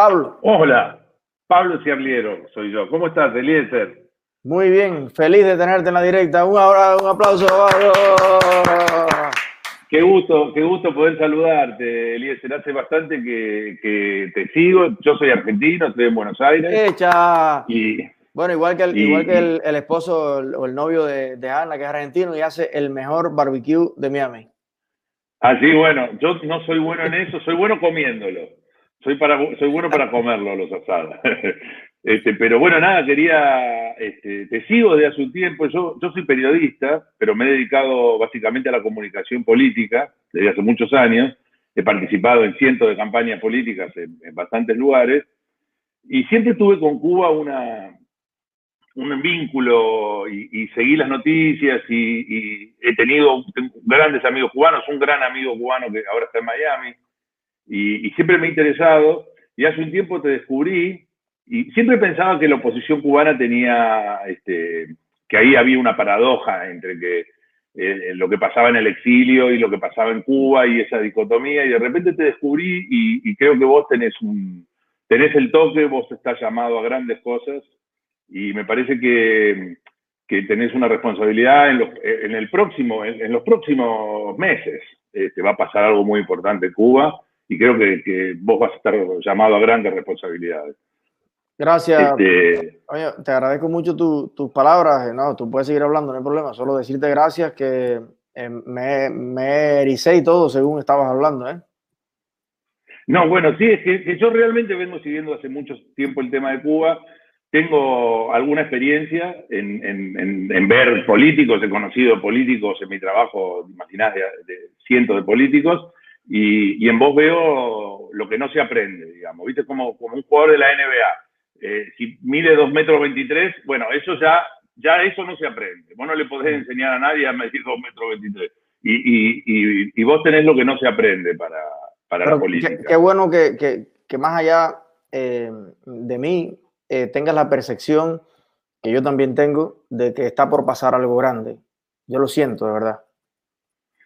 Pablo. Hola, Pablo Ciarliero soy yo. ¿Cómo estás, Eliezer? Muy bien, feliz de tenerte en la directa. Un, un aplauso. Qué gusto, qué gusto poder saludarte, Eliezer. Hace bastante que, te sigo. Yo soy argentino, estoy en Buenos Aires. Echa. Y, bueno, igual que el, igual que el, esposo o el novio de, de, Ana, que es argentino, y hace el mejor barbecue de Miami. Así, bueno, yo no soy bueno en eso, soy bueno comiéndolo. Soy, para, soy bueno para comerlo los asados. Este, pero bueno, nada, quería, este, te sigo desde hace un tiempo, yo, yo soy periodista, pero me he dedicado básicamente a la comunicación política desde hace muchos años, he participado en cientos de campañas políticas en, bastantes lugares, y siempre tuve con Cuba una, un vínculo y, seguí las noticias y, he tenido grandes amigos cubanos, un gran amigo cubano que ahora está en Miami, y, y siempre me ha interesado, y hace un tiempo te descubrí y siempre pensaba que la oposición cubana tenía, este, que ahí había una paradoja entre que eh, lo que pasaba en el exilio y lo que pasaba en Cuba y esa dicotomía, y de repente te descubrí y, creo que vos tenés, un, tenés el toque, vos estás llamado a grandes cosas, y me parece que, que tenés una responsabilidad en los, en el próximo, en, los próximos meses. Este, va a pasar algo muy importante en Cuba, y creo que, que vos vas a estar llamado a grandes responsabilidades. Gracias. Este, Oye, te agradezco mucho tus palabras. No, tú puedes seguir hablando, no hay problema. Solo decirte gracias que eh, me, me, ericé y todo según estabas hablando. ¿eh? No, bueno, sí, es que, yo realmente vengo siguiendo hace mucho tiempo el tema de Cuba. Tengo alguna experiencia en, en, en, ver políticos, he conocido políticos en mi trabajo, imaginás, de, cientos de políticos, y, y, en vos veo lo que no se aprende, digamos, ¿viste? Como, como un jugador de la NBA eh, si mide 2 metros 23, bueno, eso ya, ya eso no se aprende. Vos no le podés enseñar a nadie a medir 2 metros 23. Y, y, y, vos tenés lo que no se aprende para, para la política. Qué, bueno que, que, que, más allá eh, de mí eh, tengas la percepción que yo también tengo de que está por pasar algo grande. Yo lo siento, de verdad.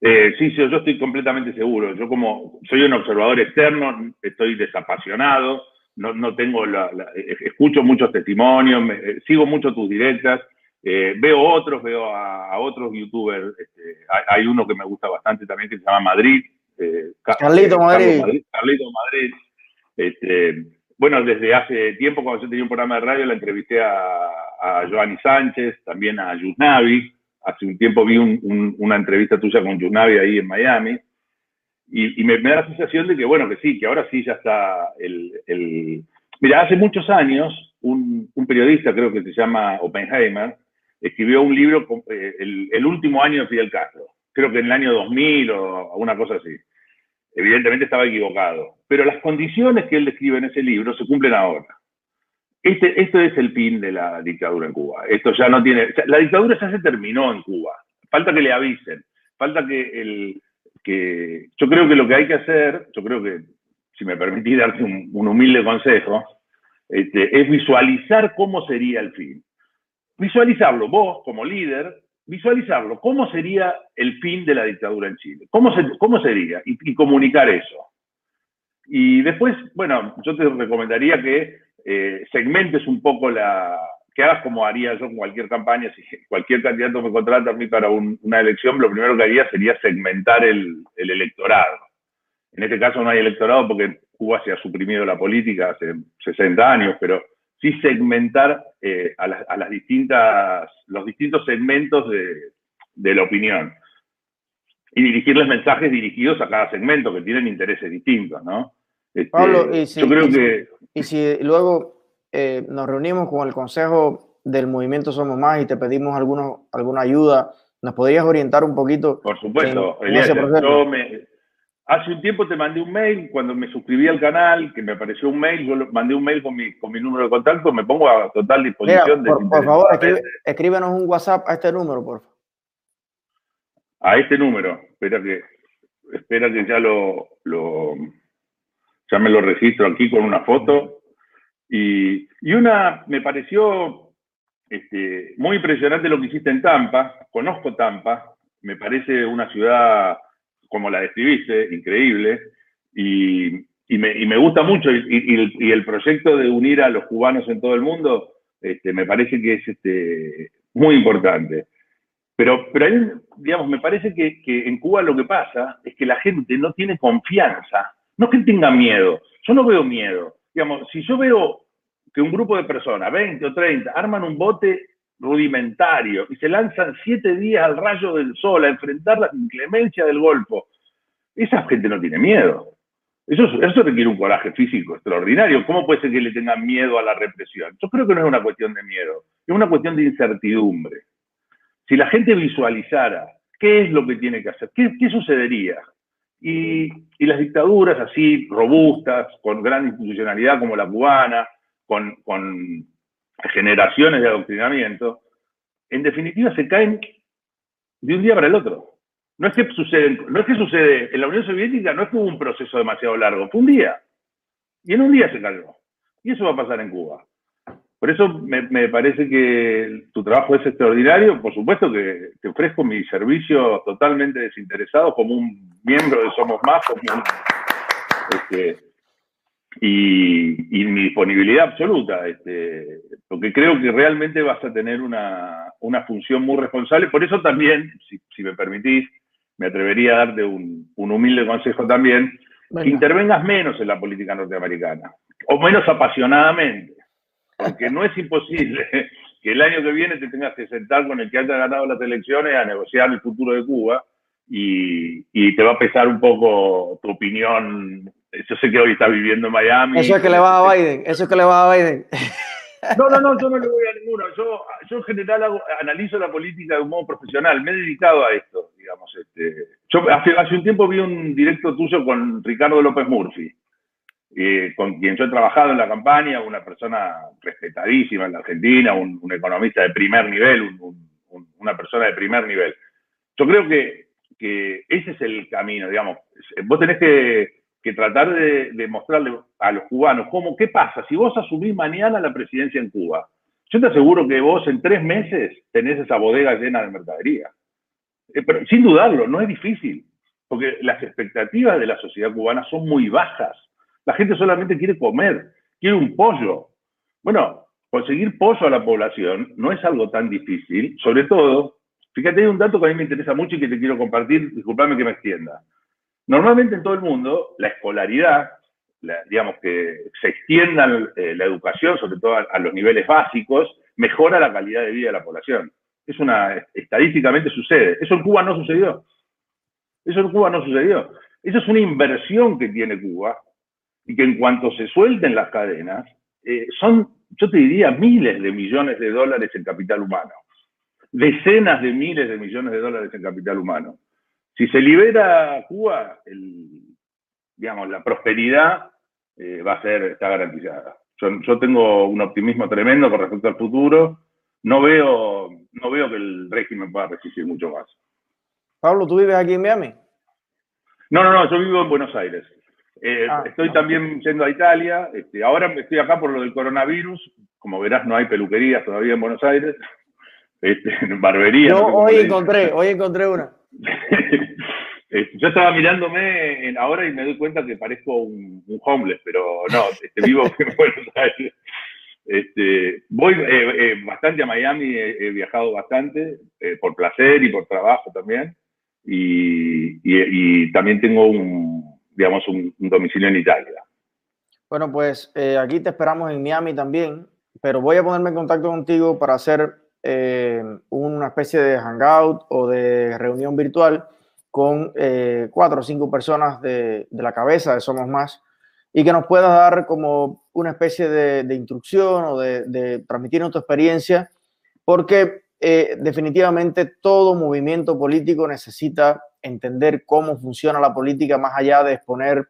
Sí, sí, yo estoy completamente seguro. Yo como soy un observador externo, estoy desapasionado, no, no tengo la, eh, escucho muchos testimonios, eh, sigo mucho tus directas, eh, veo otros, veo a, otros youtubers, este, hay, uno que me gusta bastante también que se llama Madrid. Carlito Madrid. Carlito Madrid. Este, bueno, desde hace tiempo cuando yo tenía un programa de radio la entrevisté a, a Joanny Sánchez, también a Yusnavi. Hace un tiempo vi una entrevista tuya con Yusnavi ahí en Miami. Y, me, da la sensación de que, bueno, que sí, que ahora sí ya está el... Mira, hace muchos años, un, periodista, creo que se llama Oppenheimer, escribió un libro, eh, el, el, último año de Fidel Castro, creo que en el año 2000 o una cosa así. Evidentemente estaba equivocado, pero las condiciones que él describe en ese libro se cumplen ahora. Este, esto es el fin de la dictadura en Cuba. Esto ya no tiene. La dictadura ya se terminó en Cuba. Falta que le avisen. Falta que el, que yo creo que lo que hay que hacer, yo creo que, si me permitís darte un, humilde consejo, este, es visualizar cómo sería el fin. Visualizarlo, vos como líder, visualizarlo, cómo sería el fin de la dictadura en Chile, cómo, cómo sería, y, comunicar eso. Y después, bueno, yo te recomendaría que eh, segmentes un poco la, que hagas como haría yo con cualquier campaña, si cualquier candidato me contrata a mí para una elección, lo primero que haría sería segmentar el, electorado. En este caso no hay electorado porque Cuba se ha suprimido la política hace 60 años, pero sí segmentar eh, a, las, distintas, los distintos segmentos de, la opinión y dirigirles mensajes dirigidos a cada segmento que tienen intereses distintos, ¿no? Este, Pablo, y yo creo que... Y si luego eh, nos reunimos con el Consejo del Movimiento Somos Más y te pedimos algunos, alguna ayuda. ¿Nos podrías orientar un poquito? Por supuesto, hace un tiempo te mandé un mail, cuando me suscribí al canal, que me apareció un mail, yo mandé un mail con mi, con mi número de contacto, me pongo a total disposición. por, favor, escríbenos un WhatsApp a este número, por favor. A este número, espera que, espera que ya lo, lo, ya me lo registro aquí con una foto. Y, una, me pareció este, muy impresionante lo que hiciste en Tampa. Conozco Tampa, me parece una ciudad, como la describiste, increíble. Y, y, me, gusta mucho, y, el, proyecto de unir a los cubanos en todo el mundo, este, me parece que es este, muy importante. Pero, pero digamos, me parece que, que, en Cuba lo que pasa es que la gente no tiene confianza. No que tenga miedo. Yo no veo miedo. Digamos, si yo veo que un grupo de personas, 20 o 30, arman un bote rudimentario y se lanzan siete días al rayo del sol a enfrentar la inclemencia del Golfo, esa gente no tiene miedo. Eso, eso requiere un coraje físico extraordinario. ¿Cómo puede ser que le tengan miedo a la represión? Yo creo que no es una cuestión de miedo, es una cuestión de incertidumbre. Si la gente visualizara qué es lo que tiene que hacer, qué, sucedería, y, las dictaduras así robustas, con gran institucionalidad como la cubana, con, generaciones de adoctrinamiento, en definitiva se caen de un día para el otro. No es que sucede, no es que sucede, en la Unión Soviética no es que hubo un proceso demasiado largo, fue un día. Y en un día se cayó. Y eso va a pasar en Cuba. Por eso me, parece que tu trabajo es extraordinario. Por supuesto que te ofrezco mi servicio totalmente desinteresado como un miembro de Somos Más, este, y, mi disponibilidad absoluta, este, porque creo que realmente vas a tener una, función muy responsable. Por eso también, si, me permitís, me atrevería a darte un, humilde consejo también, que intervengas menos en la política norteamericana, o menos apasionadamente, porque no es imposible que el año que viene te tengas que sentar con el que haya ganado las elecciones a negociar el futuro de Cuba y, y te va a pesar un poco tu opinión yo sé que hoy está viviendo en Miami. Eso es que le va a Biden, eso es que le va a Biden. No, no, no, yo no le voy a ninguno. Yo, yo en general analizo la política de un modo profesional. Me he dedicado a esto, digamos. Este. Yo hace, hace un tiempo vi un directo tuyo con Ricardo López Murphy, eh, con quien yo he trabajado en la campaña, una persona respetadísima en la Argentina, un, economista de primer nivel, una persona de primer nivel. Yo creo que, ese es el camino, digamos. Vos tenés que tratar de, mostrarle a los cubanos cómo, qué pasa si vos asumís mañana la presidencia en Cuba. Yo te aseguro que vos en tres meses tenés esa bodega llena de mercadería. Eh, sin dudarlo, no es difícil, porque las expectativas de la sociedad cubana son muy bajas. La gente solamente quiere comer, quiere un pollo. Bueno, conseguir pollo a la población no es algo tan difícil, sobre todo, fíjate, hay un dato que a mí me interesa mucho y que te quiero compartir, disculpame que me extienda. Normalmente en todo el mundo, la escolaridad, digamos que se extienda eh, la educación, sobre todo a, los niveles básicos, mejora la calidad de vida de la población. Es una, estadísticamente sucede. Eso en Cuba no sucedió. Eso en Cuba no sucedió. Eso es una inversión que tiene Cuba y que en cuanto se suelten las cadenas, eh, son, yo te diría, miles de millones de dólares en capital humano. Decenas de miles de millones de dólares en capital humano. Si se libera Cuba, digamos, la prosperidad eh, va a ser, está garantizada. Yo, tengo un optimismo tremendo con respecto al futuro. No veo, no veo que el régimen pueda resistir mucho más. Pablo, ¿tú vives aquí en Miami? No, no, no, yo vivo en Buenos Aires. Eh, ah, estoy también yendo a Italia. Este, ahora estoy acá por lo del coronavirus. Como verás, no hay peluquerías todavía en Buenos Aires. Este, barbería. Yo hoy encontré, hoy encontré una. Este, yo estaba mirándome ahora y me doy cuenta que parezco un, homeless, pero no, este, vivo en Buenos Aires. Este, voy eh, eh, bastante a Miami, he, viajado bastante, eh, por placer y por trabajo también. Y, también tengo un, digamos, un, domicilio en Italia. Bueno, pues aquí te esperamos en Miami también, pero voy a ponerme en contacto contigo para hacer una especie de hangout o de reunión virtual con eh, cuatro o cinco personas de, la cabeza de Somos Más y que nos pueda dar como una especie de, instrucción o de, transmitir nuestra experiencia, porque eh, definitivamente todo movimiento político necesita entender cómo funciona la política más allá de exponer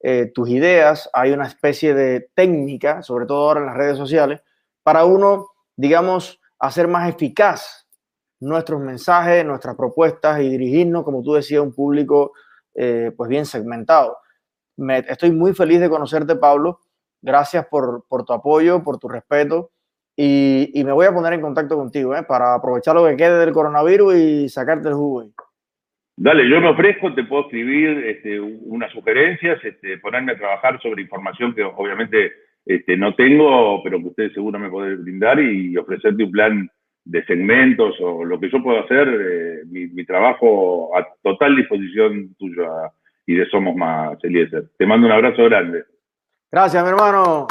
eh, tus ideas. Hay una especie de técnica, sobre todo ahora en las redes sociales, para uno, digamos, hacer más eficaz nuestros mensajes, nuestras propuestas y dirigirnos, como tú decías, a un público eh, pues bien segmentado. Me, estoy muy feliz de conocerte, Pablo. Gracias por, tu apoyo, por tu respeto. Y, me voy a poner en contacto contigo ¿eh? para aprovechar lo que quede del coronavirus y sacarte el jugo. Dale, yo me ofrezco, te puedo escribir este, unas sugerencias, este, ponerme a trabajar sobre información que obviamente este, no tengo, pero que ustedes seguro me pueden brindar y ofrecerte un plan de segmentos o lo que yo puedo hacer, eh, mi, trabajo a total disposición tuya y de Somos Más, Eliezer. Te mando un abrazo grande. Gracias, mi hermano.